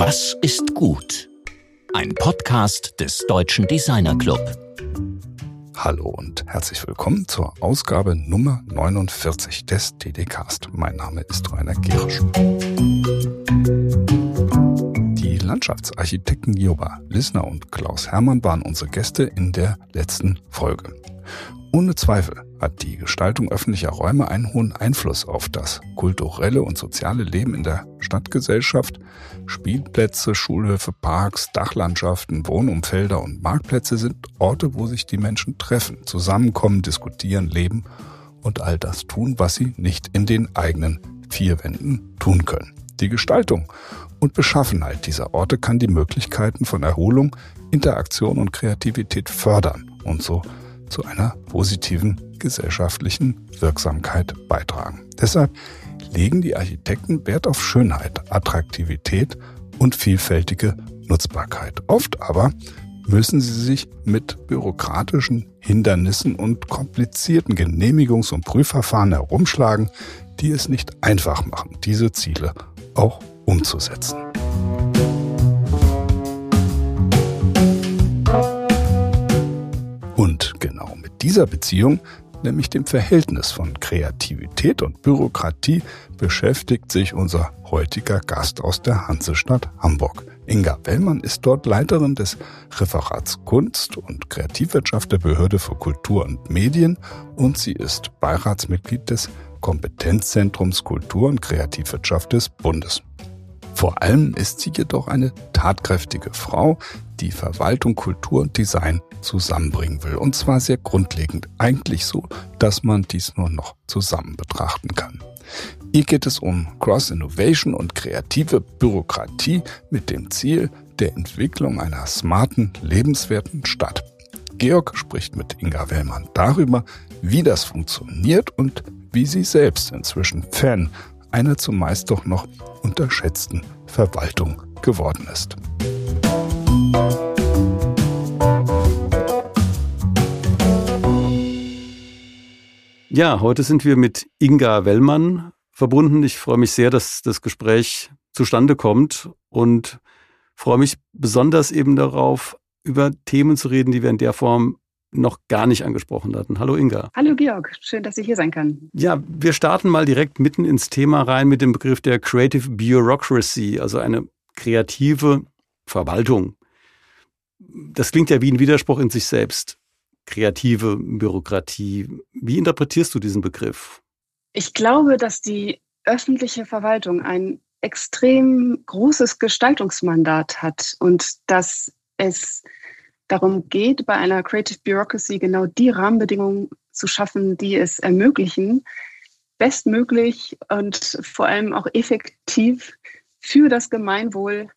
Was ist gut? Ein Podcast des Deutschen Designer Club. Hallo und herzlich willkommen zur Ausgabe Nummer 49 des DDcast. Mein Name ist Rainer Gerisch. Die Landschaftsarchitekten Joba Lissner und Klaus Hermann waren unsere Gäste in der letzten Folge. Ohne Zweifel hat die Gestaltung öffentlicher Räume einen hohen Einfluss auf das kulturelle und soziale Leben in der Stadtgesellschaft. Spielplätze, Schulhöfe, Parks, Dachlandschaften, Wohnumfelder und Marktplätze sind Orte, wo sich die Menschen treffen, zusammenkommen, diskutieren, leben und all das tun, was sie nicht in den eigenen vier Wänden tun können. Die Gestaltung und Beschaffenheit dieser Orte kann die Möglichkeiten von Erholung, Interaktion und Kreativität fördern und so zu einer positiven gesellschaftlichen Wirksamkeit beitragen. Deshalb legen die Architekten Wert auf Schönheit, Attraktivität und vielfältige Nutzbarkeit. Oft aber müssen sie sich mit bürokratischen Hindernissen und komplizierten Genehmigungs- und Prüfverfahren herumschlagen, die es nicht einfach machen, diese Ziele auch umzusetzen. Und dieser Beziehung, nämlich dem Verhältnis von Kreativität und Bürokratie, beschäftigt sich unser heutiger Gast aus der Hansestadt Hamburg. Inga Wellmann ist dort Leiterin des Referats Kunst und Kreativwirtschaft der Behörde für Kultur und Medien und sie ist Beiratsmitglied des Kompetenzzentrums Kultur und Kreativwirtschaft des Bundes. Vor allem ist sie jedoch eine tatkräftige Frau, die Verwaltung, Kultur und Design zusammenbringen will. Und zwar sehr grundlegend. Eigentlich so, dass man dies nur noch zusammen betrachten kann. Hier geht es um Cross-Innovation und kreative Bürokratie mit dem Ziel der Entwicklung einer smarten, lebenswerten Stadt. Georg spricht mit Inga Wellmann darüber, wie das funktioniert und wie sie selbst inzwischen Fan einer zumeist doch noch unterschätzten Verwaltung geworden ist. Ja, heute sind wir mit Inga Wellmann verbunden. Ich freue mich sehr, dass das Gespräch zustande kommt und freue mich besonders eben darauf, über Themen zu reden, die wir in der Form noch gar nicht angesprochen hatten. Hallo Inga. Hallo Georg, schön, dass ich hier sein kann. Ja, wir starten mal direkt mitten ins Thema rein mit dem Begriff der Creative Bureaucracy, also eine kreative Verwaltung. Das klingt ja wie ein Widerspruch in sich selbst. Kreative Bürokratie. Wie interpretierst du diesen Begriff? Ich glaube, dass die öffentliche Verwaltung ein extrem großes Gestaltungsmandat hat und dass es darum geht, bei einer Creative Bureaucracy genau die Rahmenbedingungen zu schaffen, die es ermöglichen, bestmöglich und vor allem auch effektiv für das Gemeinwohl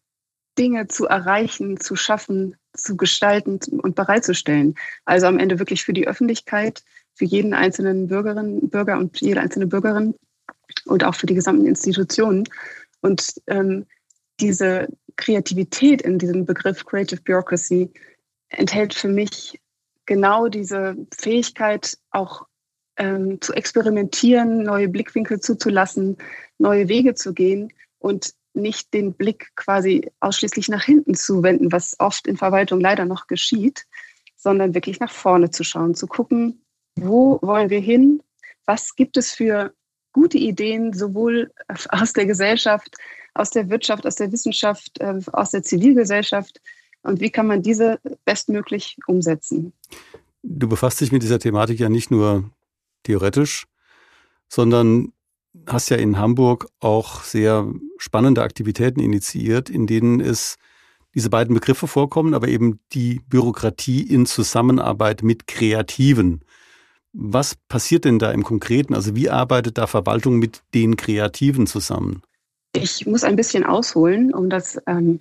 Dinge zu erreichen, zu schaffen, zu gestalten und bereitzustellen. Also am Ende wirklich für die Öffentlichkeit, für jeden einzelnen Bürgerin, Bürger und jede einzelne Bürgerin und auch für die gesamten Institutionen. Und ähm, diese Kreativität in diesem Begriff Creative Bureaucracy enthält für mich genau diese Fähigkeit, auch ähm, zu experimentieren, neue Blickwinkel zuzulassen, neue Wege zu gehen und nicht den Blick quasi ausschließlich nach hinten zu wenden, was oft in Verwaltung leider noch geschieht, sondern wirklich nach vorne zu schauen, zu gucken, wo wollen wir hin, was gibt es für gute Ideen, sowohl aus der Gesellschaft, aus der Wirtschaft, aus der Wissenschaft, äh, aus der Zivilgesellschaft, und wie kann man diese bestmöglich umsetzen. Du befasst dich mit dieser Thematik ja nicht nur theoretisch, sondern hast ja in Hamburg auch sehr spannende Aktivitäten initiiert, in denen es diese beiden Begriffe vorkommen, aber eben die Bürokratie in Zusammenarbeit mit Kreativen. Was passiert denn da im Konkreten? Also wie arbeitet da Verwaltung mit den Kreativen zusammen? Ich muss ein bisschen ausholen, um das ähm,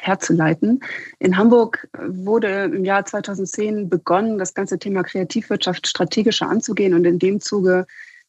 herzuleiten. In Hamburg wurde im Jahr 2010 begonnen, das ganze Thema Kreativwirtschaft strategischer anzugehen und in dem Zuge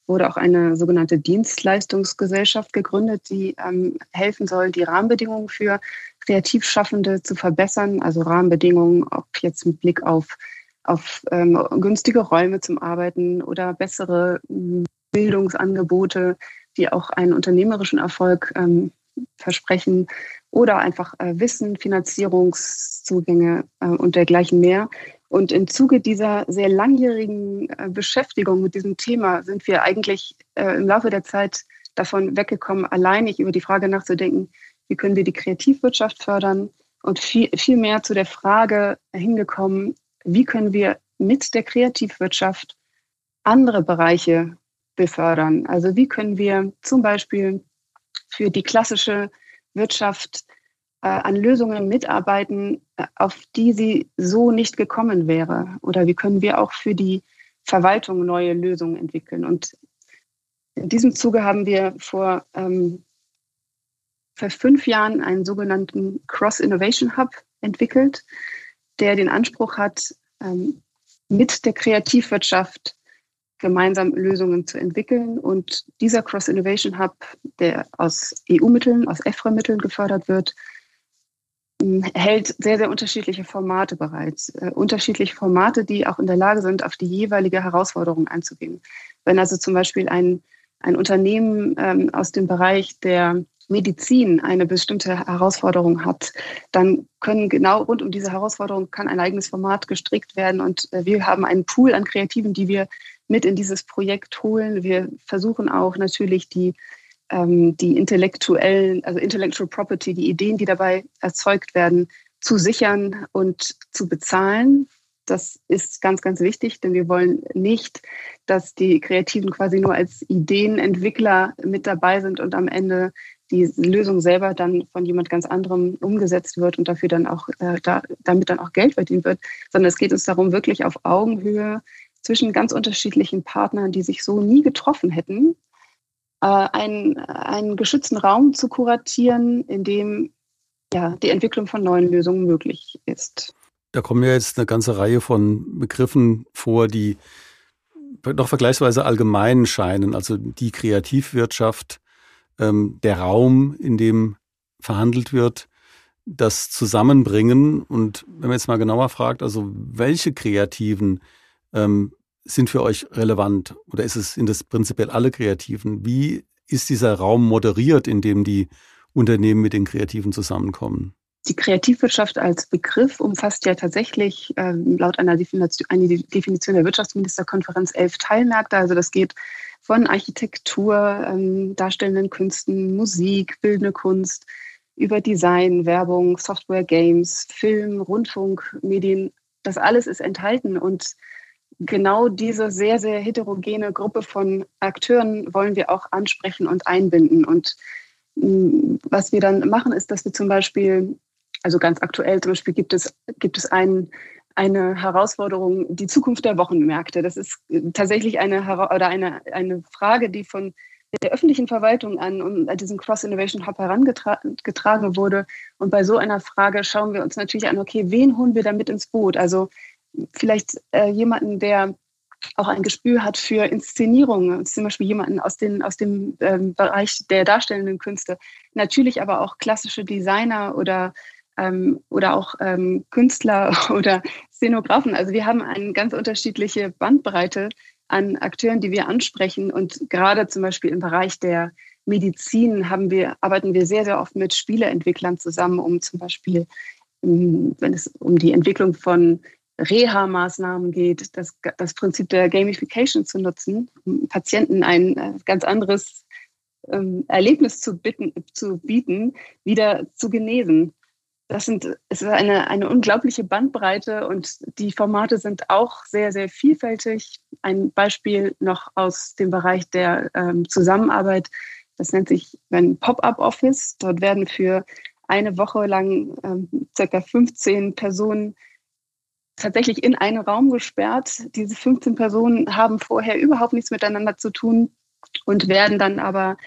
wurde auch eine sogenannte Dienstleistungsgesellschaft gegründet, die ähm, helfen soll, die Rahmenbedingungen für Kreativschaffende zu verbessern, also Rahmenbedingungen, ob jetzt mit Blick auf, auf ähm, günstige Räume zum Arbeiten oder bessere ähm, Bildungsangebote, die auch einen unternehmerischen Erfolg ähm, versprechen oder einfach äh, Wissen, Finanzierungszugänge äh, und dergleichen mehr. Und im Zuge dieser sehr langjährigen äh, Beschäftigung mit diesem Thema sind wir eigentlich äh, im Laufe der Zeit davon weggekommen, alleinig über die Frage nachzudenken, wie können wir die Kreativwirtschaft fördern und viel, viel mehr zu der Frage hingekommen, wie können wir mit der Kreativwirtschaft andere Bereiche befördern. Also wie können wir zum Beispiel für die klassische Wirtschaft äh, an Lösungen mitarbeiten, äh, auf die sie so nicht gekommen wäre? Oder wie können wir auch für die Verwaltung neue Lösungen entwickeln? Und in diesem Zuge haben wir vor, ähm, vor fünf Jahren einen sogenannten Cross Innovation Hub entwickelt, der den Anspruch hat, ähm, mit der Kreativwirtschaft gemeinsam Lösungen zu entwickeln. Und dieser Cross Innovation Hub, der aus EU-Mitteln, aus EFRE-Mitteln gefördert wird, hält sehr, sehr unterschiedliche Formate bereits. Äh, unterschiedliche Formate, die auch in der Lage sind, auf die jeweilige Herausforderung einzugehen. Wenn also zum Beispiel ein, ein Unternehmen ähm, aus dem Bereich der Medizin eine bestimmte Herausforderung hat, dann können genau rund um diese Herausforderung kann ein eigenes Format gestrickt werden. Und äh, wir haben einen Pool an Kreativen, die wir mit in dieses Projekt holen. Wir versuchen auch natürlich die ähm, die intellektuellen, also Intellectual Property, die Ideen, die dabei erzeugt werden, zu sichern und zu bezahlen. Das ist ganz, ganz wichtig, denn wir wollen nicht, dass die Kreativen quasi nur als Ideenentwickler mit dabei sind und am Ende die Lösung selber dann von jemand ganz anderem umgesetzt wird und dafür dann auch äh, da, damit dann auch Geld verdient wird, sondern es geht uns darum, wirklich auf Augenhöhe zwischen ganz unterschiedlichen Partnern, die sich so nie getroffen hätten, äh, einen, einen geschützten Raum zu kuratieren, in dem ja, die Entwicklung von neuen Lösungen möglich ist. Da kommen ja jetzt eine ganze Reihe von Begriffen vor, die doch vergleichsweise allgemein scheinen. Also die Kreativwirtschaft, ähm, der Raum, in dem verhandelt wird, das Zusammenbringen. Und wenn man jetzt mal genauer fragt, also welche Kreativen ähm, sind für euch relevant oder ist es, sind das prinzipiell alle Kreativen? Wie ist dieser Raum moderiert, in dem die Unternehmen mit den Kreativen zusammenkommen? Die Kreativwirtschaft als Begriff umfasst ja tatsächlich äh, laut einer Definition, einer Definition der Wirtschaftsministerkonferenz elf Teilmärkte. Also das geht von Architektur, ähm, darstellenden Künsten, Musik, bildende Kunst, über Design, Werbung, Software, Games, Film, Rundfunk, Medien. Das alles ist enthalten und genau diese sehr, sehr heterogene Gruppe von Akteuren wollen wir auch ansprechen und einbinden. Und mm, was wir dann machen, ist, dass wir zum Beispiel, also ganz aktuell zum Beispiel gibt es, gibt es ein, eine Herausforderung, die Zukunft der Wochenmärkte. Das ist tatsächlich eine, oder eine, eine Frage, die von der öffentlichen Verwaltung an und diesen Cross Innovation Hub herangetragen wurde. Und bei so einer Frage schauen wir uns natürlich an, okay, wen holen wir da mit ins Boot? Also vielleicht äh, jemanden, der auch ein Gespür hat für Inszenierungen, zum Beispiel jemanden aus, den, aus dem ähm, Bereich der darstellenden Künste. Natürlich aber auch klassische Designer oder, ähm, oder auch ähm, Künstler oder Szenografen. Also wir haben eine ganz unterschiedliche Bandbreite an Akteuren, die wir ansprechen. Und gerade zum Beispiel im Bereich der Medizin haben wir, arbeiten wir sehr, sehr oft mit Spieleentwicklern zusammen, um zum Beispiel, ähm, wenn es um die Entwicklung von Reha-Maßnahmen geht, das, das Prinzip der Gamification zu nutzen, um Patienten ein äh, ganz anderes ähm, Erlebnis zu, bitten, zu bieten, wieder zu genesen. Das sind, es ist eine, eine unglaubliche Bandbreite und die Formate sind auch sehr, sehr vielfältig. Ein Beispiel noch aus dem Bereich der ähm, Zusammenarbeit, das nennt sich ein Pop-up Office. Dort werden für eine Woche lang ähm, circa 15 Personen tatsächlich in einen Raum gesperrt. Diese 15 Personen haben vorher überhaupt nichts miteinander zu tun und werden dann aber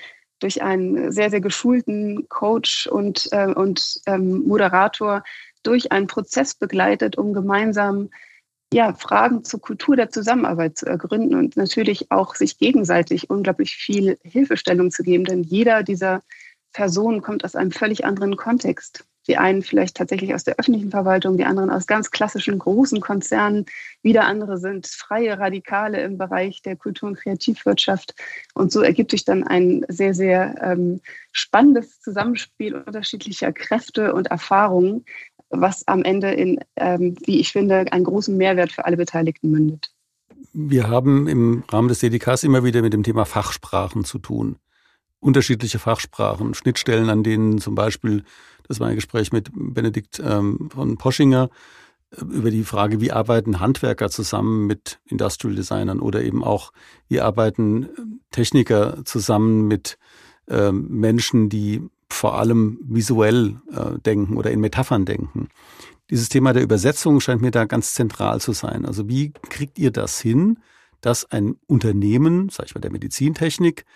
durch einen sehr, sehr geschulten Coach und, äh, und ähm, Moderator durch einen Prozess begleitet, um gemeinsam ja, Fragen zur Kultur der Zusammenarbeit zu ergründen und natürlich auch sich gegenseitig unglaublich viel Hilfestellung zu geben, denn jeder dieser Personen kommt aus einem völlig anderen Kontext. Die einen vielleicht tatsächlich aus der öffentlichen Verwaltung, die anderen aus ganz klassischen großen Konzernen. Wieder andere sind freie Radikale im Bereich der Kultur- und Kreativwirtschaft. Und so ergibt sich dann ein sehr, sehr ähm, spannendes Zusammenspiel unterschiedlicher Kräfte und Erfahrungen, was am Ende in, ähm, wie ich finde, einen großen Mehrwert für alle Beteiligten mündet. Wir haben im Rahmen des DDKs immer wieder mit dem Thema Fachsprachen zu tun. Unterschiedliche Fachsprachen, Schnittstellen, an denen zum Beispiel, das war ein Gespräch mit Benedikt ähm, von Poschinger, äh, über die Frage, wie arbeiten Handwerker zusammen mit Industrial Designern oder eben auch, wie arbeiten Techniker zusammen mit ähm, Menschen, die vor allem visuell äh, denken oder in Metaphern denken. Dieses Thema der Übersetzung scheint mir da ganz zentral zu sein. Also wie kriegt ihr das hin, dass ein Unternehmen, sag ich mal der Medizintechnik,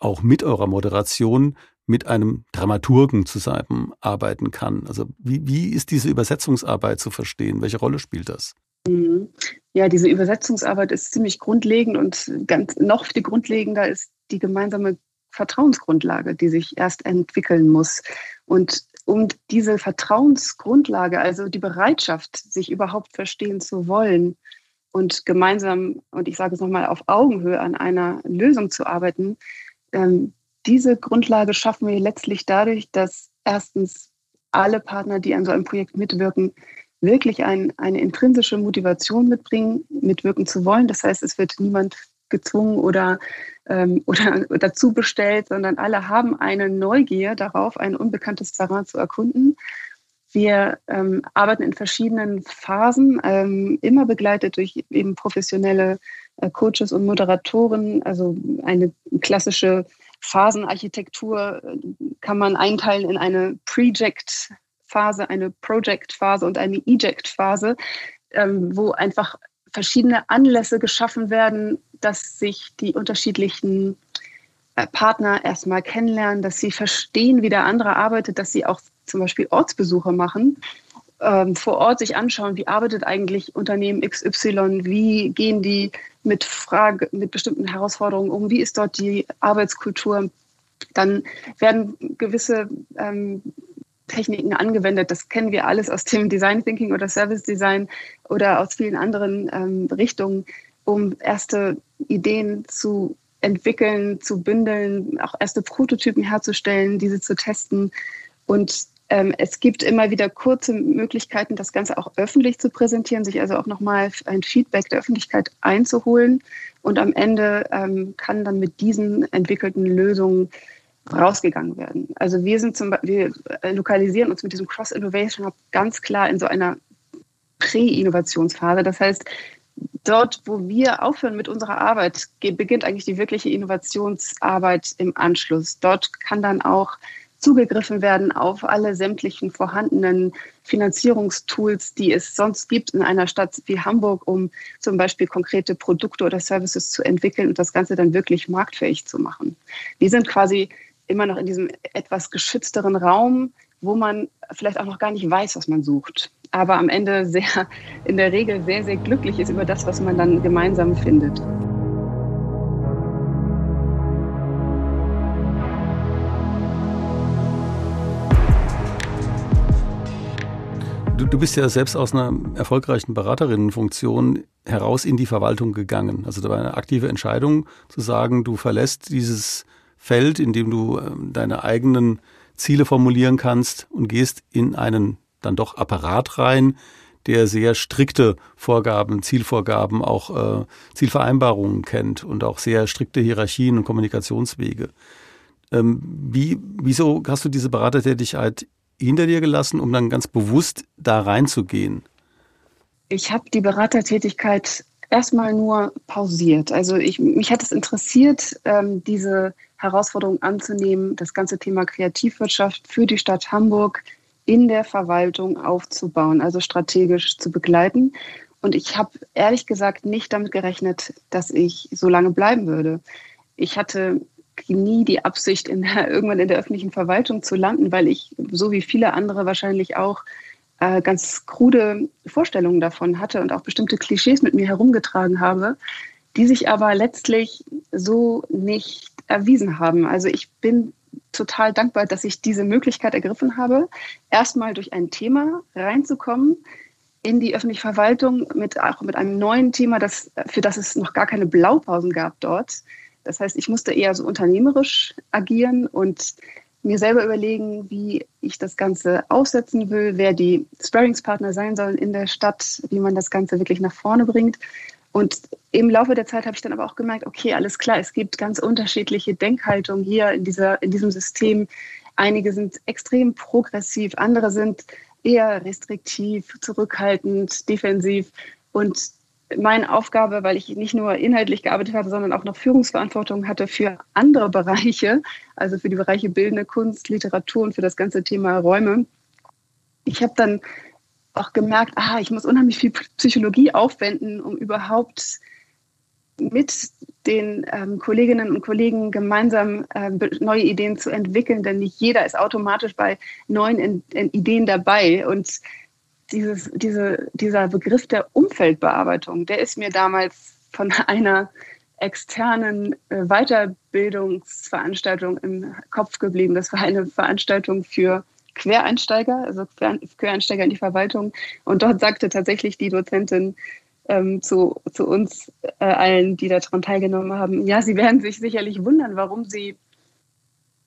auch mit eurer Moderation mit einem Dramaturgen zusammenarbeiten kann? Also wie, wie ist diese Übersetzungsarbeit zu verstehen? Welche Rolle spielt das? Mhm. Ja, diese Übersetzungsarbeit ist ziemlich grundlegend und ganz noch viel grundlegender ist die gemeinsame Vertrauensgrundlage, die sich erst entwickeln muss. Und um diese Vertrauensgrundlage, also die Bereitschaft, sich überhaupt verstehen zu wollen und gemeinsam, und ich sage es nochmal, auf Augenhöhe an einer Lösung zu arbeiten, ähm, diese Grundlage schaffen wir letztlich dadurch, dass erstens alle Partner, die an so einem Projekt mitwirken, wirklich ein, eine intrinsische Motivation mitbringen, mitwirken zu wollen. Das heißt, es wird niemand gezwungen oder, ähm, oder dazu bestellt, sondern alle haben eine Neugier darauf, ein unbekanntes Terrain zu erkunden. Wir ähm, arbeiten in verschiedenen Phasen, ähm, immer begleitet durch eben professionelle Coaches und Moderatoren. Also eine klassische Phasenarchitektur äh, kann man einteilen in eine Project-Phase, eine Project-Phase und eine Eject-Phase, ähm, wo einfach verschiedene Anlässe geschaffen werden, dass sich die unterschiedlichen äh, Partner erstmal kennenlernen, dass sie verstehen, wie der andere arbeitet, dass sie auch zum Beispiel Ortsbesuche machen, ähm, vor Ort sich anschauen, wie arbeitet eigentlich Unternehmen XY, wie gehen die mit Frage, mit bestimmten Herausforderungen um, wie ist dort die Arbeitskultur. Dann werden gewisse ähm, Techniken angewendet. Das kennen wir alles aus dem Design Thinking oder Service Design oder aus vielen anderen ähm, Richtungen, um erste Ideen zu entwickeln, zu bündeln, auch erste Prototypen herzustellen, diese zu testen. Und es gibt immer wieder kurze Möglichkeiten, das Ganze auch öffentlich zu präsentieren, sich also auch nochmal ein Feedback der Öffentlichkeit einzuholen. Und am Ende ähm, kann dann mit diesen entwickelten Lösungen rausgegangen werden. Also wir sind zum wir lokalisieren uns mit diesem Cross-Innovation Hub ganz klar in so einer Prä-Innovationsphase. Das heißt, dort, wo wir aufhören mit unserer Arbeit, beginnt eigentlich die wirkliche Innovationsarbeit im Anschluss. Dort kann dann auch zugegriffen werden auf alle sämtlichen vorhandenen Finanzierungstools, die es sonst gibt in einer Stadt wie Hamburg, um zum Beispiel konkrete Produkte oder Services zu entwickeln und das Ganze dann wirklich marktfähig zu machen. Wir sind quasi immer noch in diesem etwas geschützteren Raum, wo man vielleicht auch noch gar nicht weiß, was man sucht, aber am Ende sehr, in der Regel sehr, sehr glücklich ist über das, was man dann gemeinsam findet. Du, bist ja selbst aus einer erfolgreichen Beraterinnenfunktion heraus in die Verwaltung gegangen. Also da war eine aktive Entscheidung zu sagen, du verlässt dieses Feld, in dem du ähm, deine eigenen Ziele formulieren kannst und gehst in einen dann doch Apparat rein, der sehr strikte Vorgaben, Zielvorgaben, auch äh, Zielvereinbarungen kennt und auch sehr strikte Hierarchien und Kommunikationswege. Ähm, wie, wieso hast du diese Beratertätigkeit hinter dir gelassen, um dann ganz bewusst da reinzugehen? Ich habe die Beratertätigkeit erstmal nur pausiert. Also ich, mich hat es interessiert, ähm, diese Herausforderung anzunehmen, das ganze Thema Kreativwirtschaft für die Stadt Hamburg in der Verwaltung aufzubauen, also strategisch zu begleiten. Und ich habe ehrlich gesagt nicht damit gerechnet, dass ich so lange bleiben würde. Ich hatte nie die Absicht, in der, irgendwann in der öffentlichen Verwaltung zu landen, weil ich, so wie viele andere wahrscheinlich auch, äh, ganz krude Vorstellungen davon hatte und auch bestimmte Klischees mit mir herumgetragen habe, die sich aber letztlich so nicht erwiesen haben. Also ich bin total dankbar, dass ich diese Möglichkeit ergriffen habe, erstmal durch ein Thema reinzukommen in die öffentliche Verwaltung mit auch mit einem neuen Thema, das, für das es noch gar keine Blaupausen gab dort. Das heißt, ich musste eher so unternehmerisch agieren und mir selber überlegen, wie ich das Ganze aufsetzen will, wer die Sparringspartner sein sollen in der Stadt, wie man das Ganze wirklich nach vorne bringt. Und im Laufe der Zeit habe ich dann aber auch gemerkt, okay, alles klar, es gibt ganz unterschiedliche Denkhaltungen hier in, dieser, in diesem System. Einige sind extrem progressiv, andere sind eher restriktiv, zurückhaltend, defensiv. Und meine Aufgabe, weil ich nicht nur inhaltlich gearbeitet habe, sondern auch noch Führungsverantwortung hatte für andere Bereiche, also für die Bereiche bildende Kunst, Literatur und für das ganze Thema Räume. Ich habe dann auch gemerkt, ah, ich muss unheimlich viel Psychologie aufwenden, um überhaupt mit den ähm, Kolleginnen und Kollegen gemeinsam äh, neue Ideen zu entwickeln, denn nicht jeder ist automatisch bei neuen in, in Ideen dabei. Und dieses, diese, dieser Begriff der Umfeldbearbeitung, der ist mir damals von einer externen äh, Weiterbildungsveranstaltung im Kopf geblieben. Das war eine Veranstaltung für Quereinsteiger, also Quereinsteiger in die Verwaltung. Und dort sagte tatsächlich die Dozentin ähm, zu, zu uns äh, allen, die daran teilgenommen haben, ja, sie werden sich sicherlich wundern, warum sie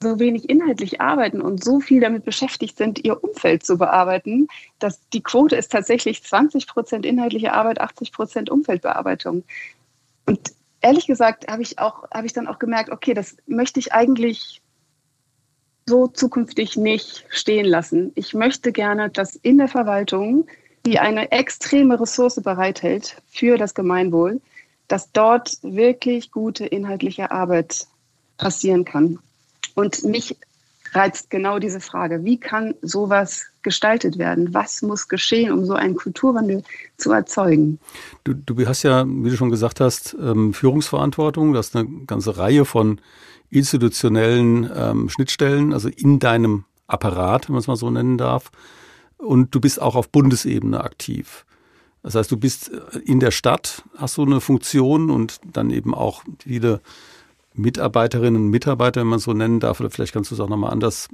so wenig inhaltlich arbeiten und so viel damit beschäftigt sind, ihr Umfeld zu bearbeiten, dass die Quote ist tatsächlich 20 Prozent inhaltliche Arbeit, 80 Prozent Umfeldbearbeitung. Und ehrlich gesagt habe ich auch, habe ich dann auch gemerkt, okay, das möchte ich eigentlich so zukünftig nicht stehen lassen. Ich möchte gerne, dass in der Verwaltung, die eine extreme Ressource bereithält für das Gemeinwohl, dass dort wirklich gute inhaltliche Arbeit passieren kann. Und mich reizt genau diese Frage, wie kann sowas gestaltet werden? Was muss geschehen, um so einen Kulturwandel zu erzeugen? Du, du hast ja, wie du schon gesagt hast, ähm, Führungsverantwortung. Du hast eine ganze Reihe von institutionellen ähm, Schnittstellen, also in deinem Apparat, wenn man es mal so nennen darf. Und du bist auch auf Bundesebene aktiv. Das heißt, du bist äh, in der Stadt, hast so eine Funktion und dann eben auch viele Mitarbeiterinnen und Mitarbeiter, wenn man so nennen darf, oder vielleicht kannst du es auch nochmal anders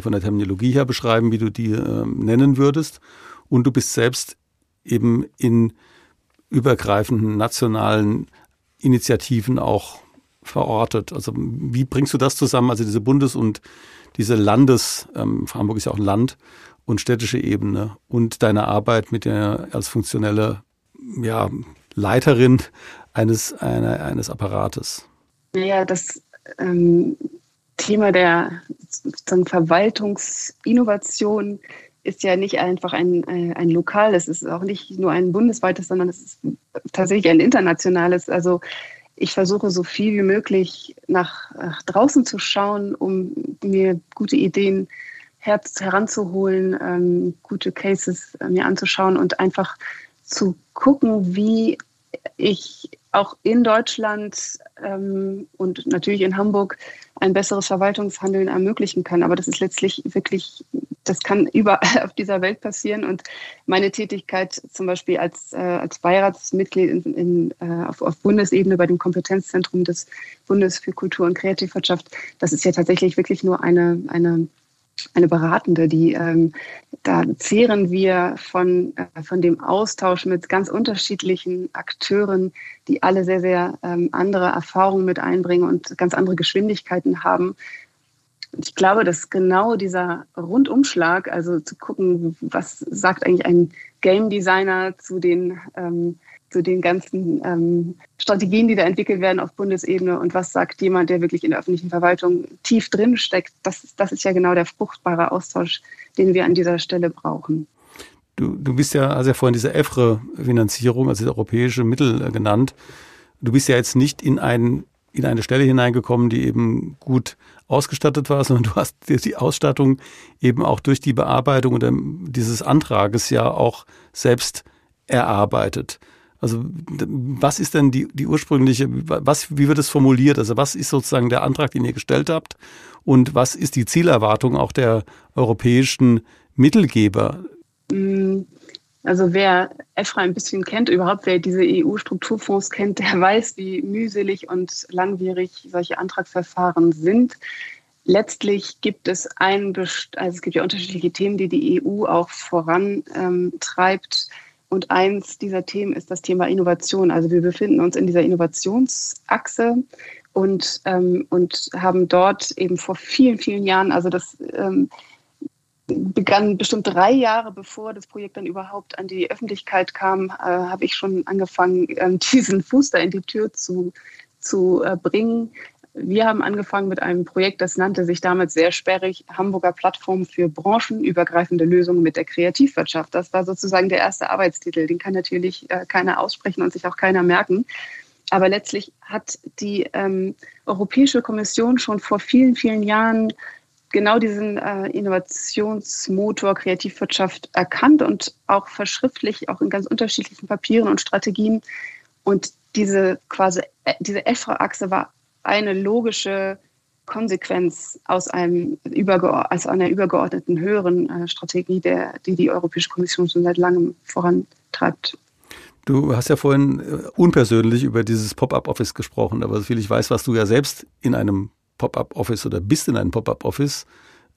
von der Terminologie her beschreiben, wie du die äh, nennen würdest. Und du bist selbst eben in übergreifenden nationalen Initiativen auch verortet. Also wie bringst du das zusammen, also diese Bundes- und diese Landes, ähm, Hamburg ist ja auch ein Land, und städtische Ebene und deine Arbeit mit der als funktionelle ja, Leiterin eines, einer, eines Apparates? Naja, das ähm, Thema der Verwaltungsinnovation ist ja nicht einfach ein, ein, ein Lokal, es ist auch nicht nur ein bundesweites, sondern es ist tatsächlich ein internationales. Also ich versuche so viel wie möglich nach, nach draußen zu schauen, um mir gute Ideen her heranzuholen, ähm, gute Cases äh, mir anzuschauen und einfach zu gucken, wie ich auch in Deutschland ähm, und natürlich in Hamburg ein besseres Verwaltungshandeln ermöglichen kann. Aber das ist letztlich wirklich, das kann überall auf dieser Welt passieren. Und meine Tätigkeit zum Beispiel als, äh, als Beiratsmitglied in, in, äh, auf, auf Bundesebene bei dem Kompetenzzentrum des Bundes für Kultur und Kreativwirtschaft, das ist ja tatsächlich wirklich nur eine, eine eine Beratende, die ähm, da zehren wir von, äh, von dem Austausch mit ganz unterschiedlichen Akteuren, die alle sehr, sehr ähm, andere Erfahrungen mit einbringen und ganz andere Geschwindigkeiten haben. ich glaube, dass genau dieser Rundumschlag, also zu gucken, was sagt eigentlich ein Game Designer zu den ähm, zu den ganzen ähm, Strategien, die da entwickelt werden auf Bundesebene und was sagt jemand, der wirklich in der öffentlichen Verwaltung tief drin steckt. Das, das ist ja genau der fruchtbare Austausch, den wir an dieser Stelle brauchen. Du, du bist ja, also ja vorhin diese EFRE-Finanzierung, also europäische Mittel äh, genannt. Du bist ja jetzt nicht in, ein, in eine Stelle hineingekommen, die eben gut ausgestattet war, sondern du hast die Ausstattung eben auch durch die Bearbeitung dieses Antrages ja auch selbst erarbeitet. Also was ist denn die, die ursprüngliche, was, wie wird es formuliert? Also was ist sozusagen der Antrag, den ihr gestellt habt? Und was ist die Zielerwartung auch der europäischen Mittelgeber? Mm, Also wer EFRA ein bisschen kennt, überhaupt wer diese EU-Strukturfonds kennt, der weiß, wie mühselig und langwierig solche Antragsverfahren sind. Letztlich gibt es ein, also es gibt ja unterschiedliche Themen, die die EU auch vorantreibt. Und eins dieser Themen ist das Thema Innovation. Also wir befinden uns in dieser Innovationsachse und, ähm, und haben dort eben vor vielen, vielen Jahren, also das ähm, begann bestimmt drei Jahre bevor das Projekt dann überhaupt an die Öffentlichkeit kam, äh, habe ich schon angefangen, äh, diesen Fuß da in die Tür zu, zu äh, bringen. Wir haben angefangen mit einem Projekt, das nannte sich damals sehr sperrig Hamburger Plattform für branchenübergreifende Lösungen mit der Kreativwirtschaft. Das war sozusagen der erste Arbeitstitel. Den kann natürlich äh, keiner aussprechen und sich auch keiner merken. Aber letztlich hat die ähm, Europäische Kommission schon vor vielen, vielen Jahren genau diesen äh, Innovationsmotor Kreativwirtschaft erkannt und auch verschriftlich, auch in ganz unterschiedlichen Papieren und Strategien. Und diese quasi, äh, diese EFRA-Achse war eine logische Konsequenz aus, einem aus einer übergeordneten höheren äh, Strategie, der, die die Europäische Kommission schon seit langem vorantreibt. Du hast ja vorhin äh, unpersönlich über dieses Pop-up-Office gesprochen, aber soviel ich weiß, warst du ja selbst in einem Pop-up-Office oder bist in einem Pop-up-Office.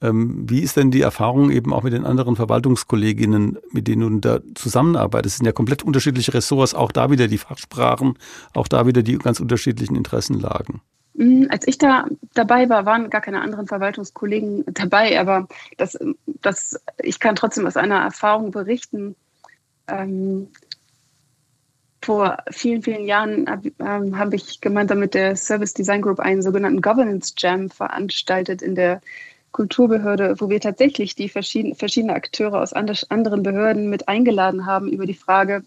Ähm, wie ist denn die Erfahrung eben auch mit den anderen Verwaltungskolleginnen, mit denen du da zusammenarbeitest? Es sind ja komplett unterschiedliche Ressorts, auch da wieder die Fachsprachen, auch da wieder die ganz unterschiedlichen Interessenlagen. Mm, als ich da dabei war, waren gar keine anderen Verwaltungskollegen dabei, aber das, das, ich kann trotzdem aus einer Erfahrung berichten. Ähm, vor vielen, vielen Jahren ähm, habe ich gemeinsam mit der Service Design Group einen sogenannten Governance Jam veranstaltet in der Kulturbehörde, wo wir tatsächlich die verschiedenen verschiedene Akteure aus anderen Behörden mit eingeladen haben über die Frage,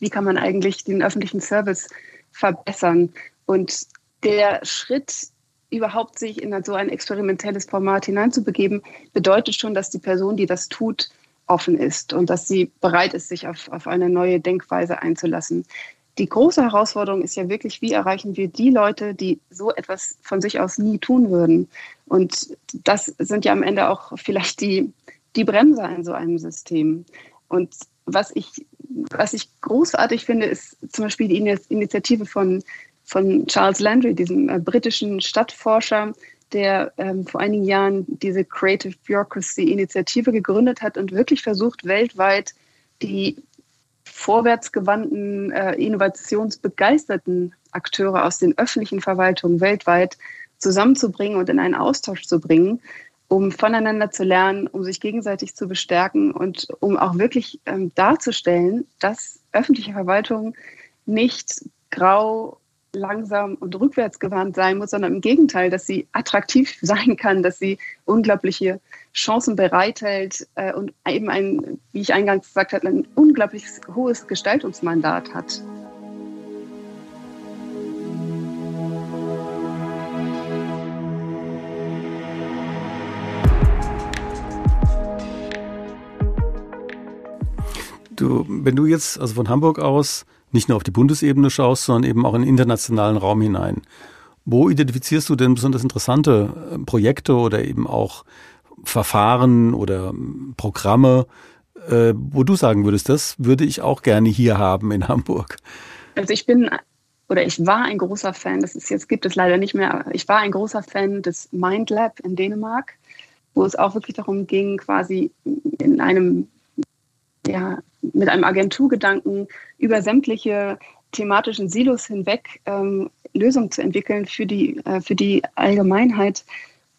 wie kann man eigentlich den öffentlichen Service verbessern. Und der Schritt, überhaupt sich in so ein experimentelles Format hineinzubegeben, bedeutet schon, dass die Person, die das tut, offen ist und dass sie bereit ist, sich auf, auf eine neue Denkweise einzulassen. Die große Herausforderung ist ja wirklich, wie erreichen wir die Leute, die so etwas von sich aus nie tun würden. Und das sind ja am Ende auch vielleicht die, die Bremser in so einem System. Und was ich, was ich großartig finde, ist zum Beispiel die Initiative von, von Charles Landry, diesem äh, britischen Stadtforscher, der ähm, vor einigen Jahren diese Creative Bureaucracy Initiative gegründet hat und wirklich versucht, weltweit die vorwärtsgewandten, äh, innovationsbegeisterten Akteure aus den öffentlichen Verwaltungen weltweit zusammenzubringen und in einen Austausch zu bringen, um voneinander zu lernen, um sich gegenseitig zu bestärken und um auch wirklich ähm, darzustellen, dass öffentliche Verwaltung nicht grau langsam und rückwärtsgewandt sein muss, sondern im Gegenteil, dass sie attraktiv sein kann, dass sie unglaubliche Chancen bereithält äh, und eben ein, wie ich eingangs gesagt habe, ein unglaublich hohes Gestaltungsmandat hat. Du, wenn du jetzt also von Hamburg aus nicht nur auf die Bundesebene schaust, sondern eben auch in den internationalen Raum hinein. Wo identifizierst du denn besonders interessante äh, Projekte oder eben auch Verfahren oder ähm, Programme, äh, wo du sagen würdest, das würde ich auch gerne hier haben in Hamburg? Also ich bin oder ich war ein großer Fan, das ist jetzt gibt es leider nicht mehr, ich war ein großer Fan des MindLab in Dänemark, wo es auch wirklich darum ging, quasi in einem ja, mit einem Agenturgedanken über sämtliche thematischen Silos hinweg ähm, Lösungen zu entwickeln für die, äh, für die Allgemeinheit.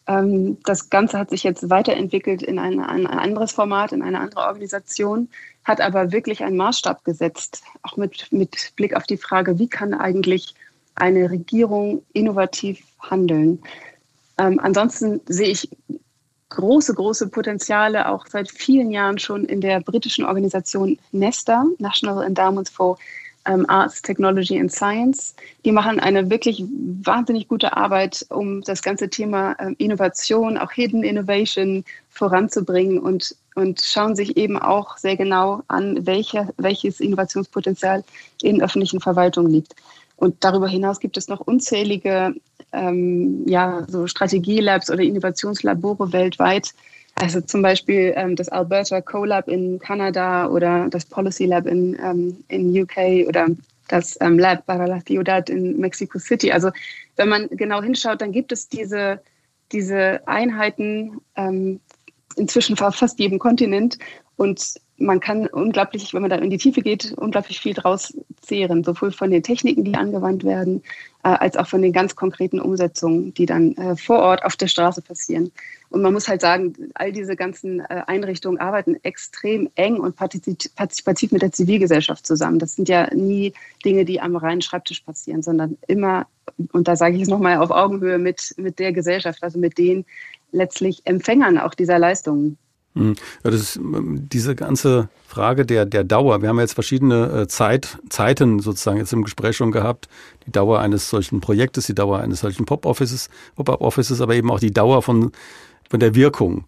Ähm, das Ganze hat sich jetzt weiterentwickelt in ein, ein, anderes Format, in eine andere Organisation, hat aber wirklich einen Maßstab gesetzt, auch mit, mit Blick auf die Frage, wie kann eigentlich eine Regierung innovativ handeln. Ähm, ansonsten sehe ich große, große Potenziale auch seit vielen Jahren schon in der britischen Organisation NESTA, National Endowments for um, Arts, Technology and Science. Die machen eine wirklich wahnsinnig gute Arbeit, um das ganze Thema ähm, Innovation, auch Hidden Innovation voranzubringen und, und schauen sich eben auch sehr genau an, welche, welches Innovationspotenzial in öffentlichen Verwaltungen liegt. Und darüber hinaus gibt es noch unzählige ähm, ja, so Strategielabs oder Innovationslabore weltweit, Also zum Beispiel ähm, das Alberta CoLab in Kanada oder das Policy Lab in, ähm, in UK oder das ähm, Lab para la Ciudad in Mexico City. Also wenn man genau hinschaut, dann gibt es diese, diese Einheiten ähm, inzwischen fast jedem Kontinent und man kann unglaublich, wenn man da in die Tiefe geht, unglaublich viel draus zehren, sowohl von den Techniken, die angewandt werden, äh, als auch von den ganz konkreten Umsetzungen, die dann äh, vor Ort auf der Straße passieren. Und man muss halt sagen, all diese ganzen äh, Einrichtungen arbeiten extrem eng und partizipativ mit der Zivilgesellschaft zusammen. Das sind ja nie Dinge, die am reinen Schreibtisch passieren, sondern immer, und da sage ich es nochmal, auf Augenhöhe mit, mit der Gesellschaft, also mit den letztlich Empfängern auch dieser Leistungen. Hm. Ja, das ist ähm, diese ganze Frage der, der Dauer. Wir haben jetzt verschiedene äh, Zeit, Zeiten sozusagen jetzt im Gespräch schon gehabt. Die Dauer eines solchen Projektes, die Dauer eines solchen Pop-Offices, Pop-Up-Offices, aber eben auch die Dauer von, von der Wirkung.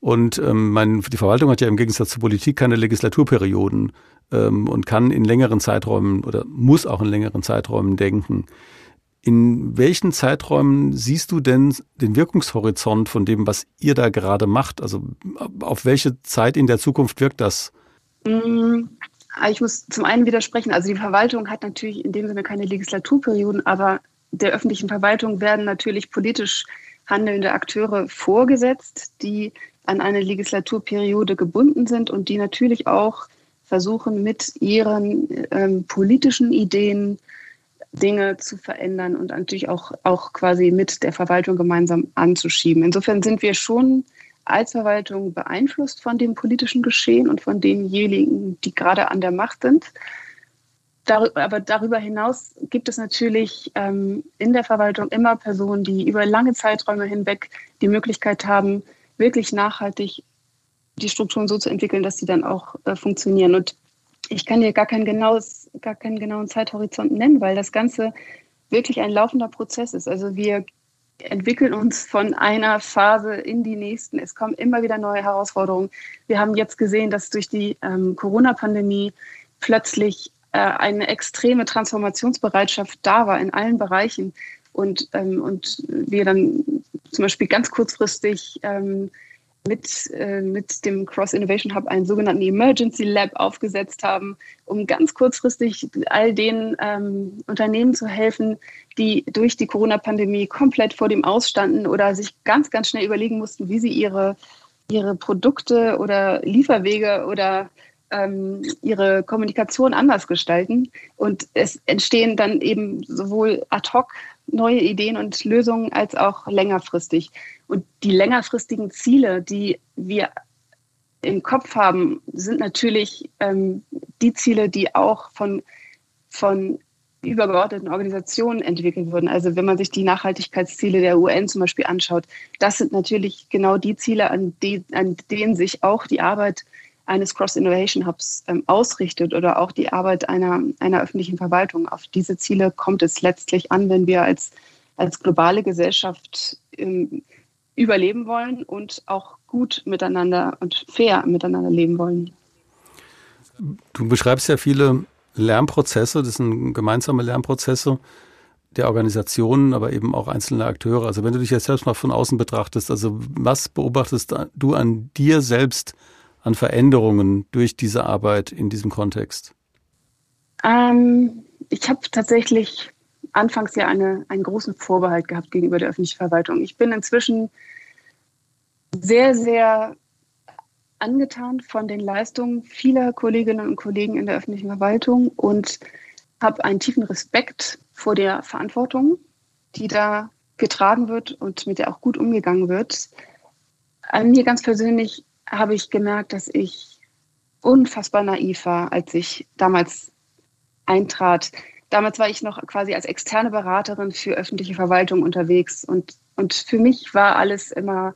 Und ähm, mein, die Verwaltung hat ja im Gegensatz zur Politik keine Legislaturperioden ähm, und kann in längeren Zeiträumen oder muss auch in längeren Zeiträumen denken. In welchen Zeiträumen siehst du denn den Wirkungshorizont von dem, was ihr da gerade macht? Also auf welche Zeit in der Zukunft wirkt das? Mm, ich muss zum einen widersprechen. Also die Verwaltung hat natürlich in dem Sinne keine Legislaturperioden, aber der öffentlichen Verwaltung werden natürlich politisch handelnde Akteure vorgesetzt, die an eine Legislaturperiode gebunden sind und die natürlich auch versuchen, mit ihren ähm, politischen Ideen Dinge zu verändern und natürlich auch, auch quasi mit der Verwaltung gemeinsam anzuschieben. Insofern sind wir schon als Verwaltung beeinflusst von dem politischen Geschehen und von denjenigen, die gerade an der Macht sind. Aber darüber hinaus gibt es natürlich ähm, in der Verwaltung immer Personen, die über lange Zeiträume hinweg die Möglichkeit haben, wirklich nachhaltig die Strukturen so zu entwickeln, dass sie dann auch äh, funktionieren. Und ich kann dir gar, kein genaues, gar keinen genauen Zeithorizont nennen, weil das Ganze wirklich ein laufender Prozess ist. Also wir entwickeln uns von einer Phase in die nächsten. Es kommen immer wieder neue Herausforderungen. Wir haben jetzt gesehen, dass durch die ähm, Corona-Pandemie plötzlich äh, eine extreme Transformationsbereitschaft da war in allen Bereichen und, ähm, und wir dann zum Beispiel ganz kurzfristig ähm, mit, äh, mit dem Cross Innovation Hub einen sogenannten Emergency Lab aufgesetzt haben, um ganz kurzfristig all den ähm, Unternehmen zu helfen, die durch die Corona-Pandemie komplett vor dem Ausstanden oder sich ganz, ganz schnell überlegen mussten, wie sie ihre, ihre Produkte oder Lieferwege oder ähm, ihre Kommunikation anders gestalten. Und es entstehen dann eben sowohl ad hoc neue Ideen und Lösungen als auch längerfristig. Und die längerfristigen Ziele, die wir im Kopf haben, sind natürlich ähm, die Ziele, die auch von, von übergeordneten Organisationen entwickelt wurden. Also wenn man sich die Nachhaltigkeitsziele der UN zum Beispiel anschaut, das sind natürlich genau die Ziele, an, die, an denen sich auch die Arbeit eines Cross-Innovation Hubs ähm, ausrichtet oder auch die Arbeit einer, einer öffentlichen Verwaltung. Auf diese Ziele kommt es letztlich an, wenn wir als, als globale Gesellschaft ähm, überleben wollen und auch gut miteinander und fair miteinander leben wollen. Du beschreibst ja viele Lernprozesse, das sind gemeinsame Lernprozesse der Organisationen, aber eben auch einzelne Akteure. Also wenn du dich jetzt selbst mal von außen betrachtest, also was beobachtest du an dir selbst an Veränderungen durch diese Arbeit in diesem Kontext? Ähm, ich habe tatsächlich anfangs ja eine, einen großen Vorbehalt gehabt gegenüber der öffentlichen Verwaltung. Ich bin inzwischen sehr, sehr angetan von den Leistungen vieler Kolleginnen und Kollegen in der öffentlichen Verwaltung und habe einen tiefen Respekt vor der Verantwortung, die da getragen wird und mit der auch gut umgegangen wird. An mir ganz persönlich habe ich gemerkt, dass ich unfassbar naiv war, als ich damals eintrat. Damals war ich noch quasi als externe Beraterin für öffentliche Verwaltung unterwegs und, und für mich war alles immer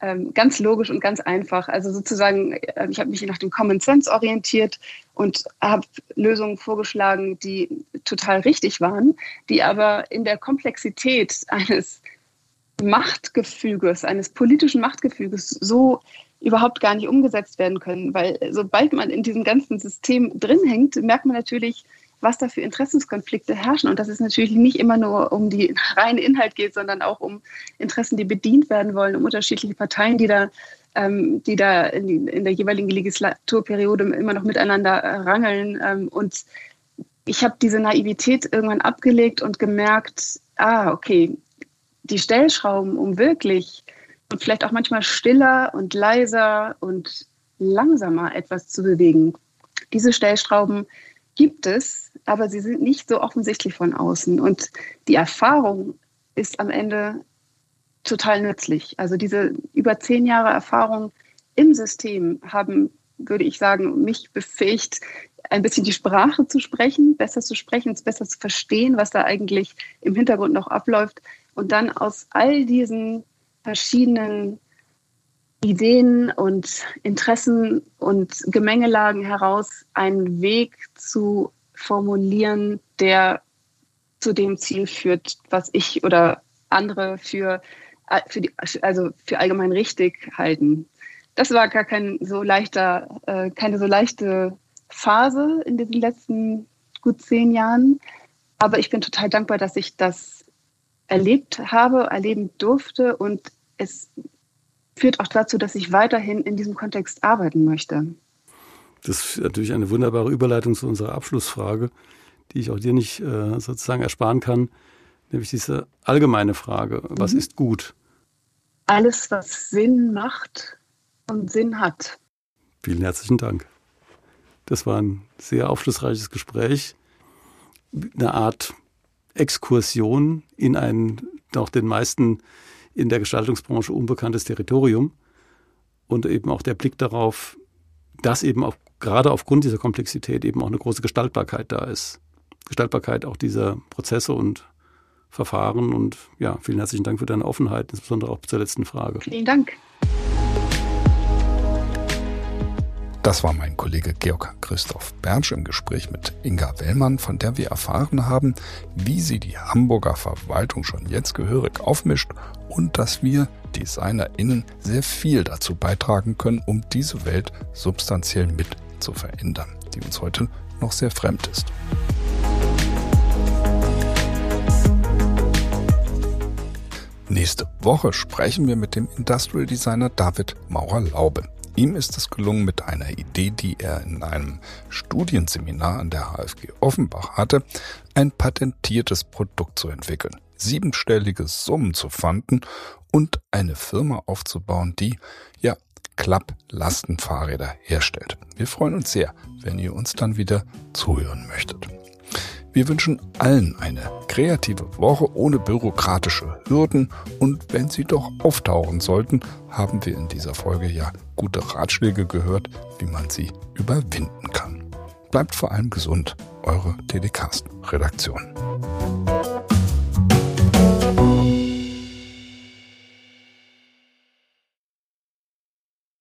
ähm, ganz logisch und ganz einfach. Also sozusagen, äh, ich habe mich nach dem Common Sense orientiert und habe Lösungen vorgeschlagen, die total richtig waren, die aber in der Komplexität eines Machtgefüges, eines politischen Machtgefüges so überhaupt gar nicht umgesetzt werden können. Weil sobald man in diesem ganzen System drin hängt, merkt man natürlich, was da für Interessenskonflikte herrschen und dass es natürlich nicht immer nur um die reine Inhalt geht, sondern auch um Interessen, die bedient werden wollen, um unterschiedliche Parteien, die da, ähm, die da in, in, der jeweiligen Legislaturperiode immer noch miteinander äh, rangeln. Ähm, und ich habe diese Naivität irgendwann abgelegt und gemerkt, ah, okay, die Stellschrauben, um wirklich und vielleicht auch manchmal stiller und leiser und langsamer etwas zu bewegen. Diese Stellschrauben gibt es, aber sie sind nicht so offensichtlich von außen. Und die Erfahrung ist am Ende total nützlich. Also diese über zehn Jahre Erfahrung im System haben, würde ich sagen, mich befähigt, ein bisschen die Sprache zu sprechen, besser zu sprechen, besser zu verstehen, was da eigentlich im Hintergrund noch abläuft und dann aus all diesen verschiedenen Ideen und Interessen und Gemengelagen heraus einen Weg zu formulieren, der zu dem Ziel führt, was ich oder andere für, für, die, also für allgemein richtig halten. Das war gar kein so leichter, äh, keine so leichte Phase in den letzten gut zehn Jahren. Aber ich bin total dankbar, dass ich das erlebt habe, erleben durfte und es führt auch dazu, dass ich weiterhin in diesem Kontext arbeiten möchte. Das ist natürlich eine wunderbare Überleitung zu unserer Abschlussfrage, die ich auch dir nicht äh, sozusagen ersparen kann, nämlich diese allgemeine Frage, was mhm. ist gut? Alles, was Sinn macht und Sinn hat. Vielen herzlichen Dank. Das war ein sehr aufschlussreiches Gespräch, eine Art Exkursion in ein doch den meisten in der Gestaltungsbranche unbekanntes Territorium und eben auch der Blick darauf, dass eben auch gerade aufgrund dieser Komplexität eben auch eine große Gestaltbarkeit da ist. Gestaltbarkeit auch dieser Prozesse und Verfahren und ja, vielen herzlichen Dank für deine Offenheit, insbesondere auch zur letzten Frage. Vielen Dank. Das war mein Kollege Georg Christoph Bernsch im Gespräch mit Inga Wellmann, von der wir erfahren haben, wie sie die Hamburger Verwaltung schon jetzt gehörig aufmischt und dass wir DesignerInnen sehr viel dazu beitragen können, um diese Welt substanziell mit zu verändern, die uns heute noch sehr fremd ist. Nächste Woche sprechen wir mit dem Industrial Designer David Maurer-Laube. Ihm ist es gelungen, mit einer Idee, die er in einem Studienseminar an der HFG Offenbach hatte, ein patentiertes Produkt zu entwickeln, siebenstellige Summen zu fanden und eine Firma aufzubauen, die, ja, Klapp-Lastenfahrräder herstellt. Wir freuen uns sehr, wenn ihr uns dann wieder zuhören möchtet. Wir wünschen allen eine kreative Woche ohne bürokratische Hürden und wenn sie doch auftauchen sollten, haben wir in dieser Folge ja gute Ratschläge gehört, wie man sie überwinden kann. Bleibt vor allem gesund, eure Telecast-Redaktion.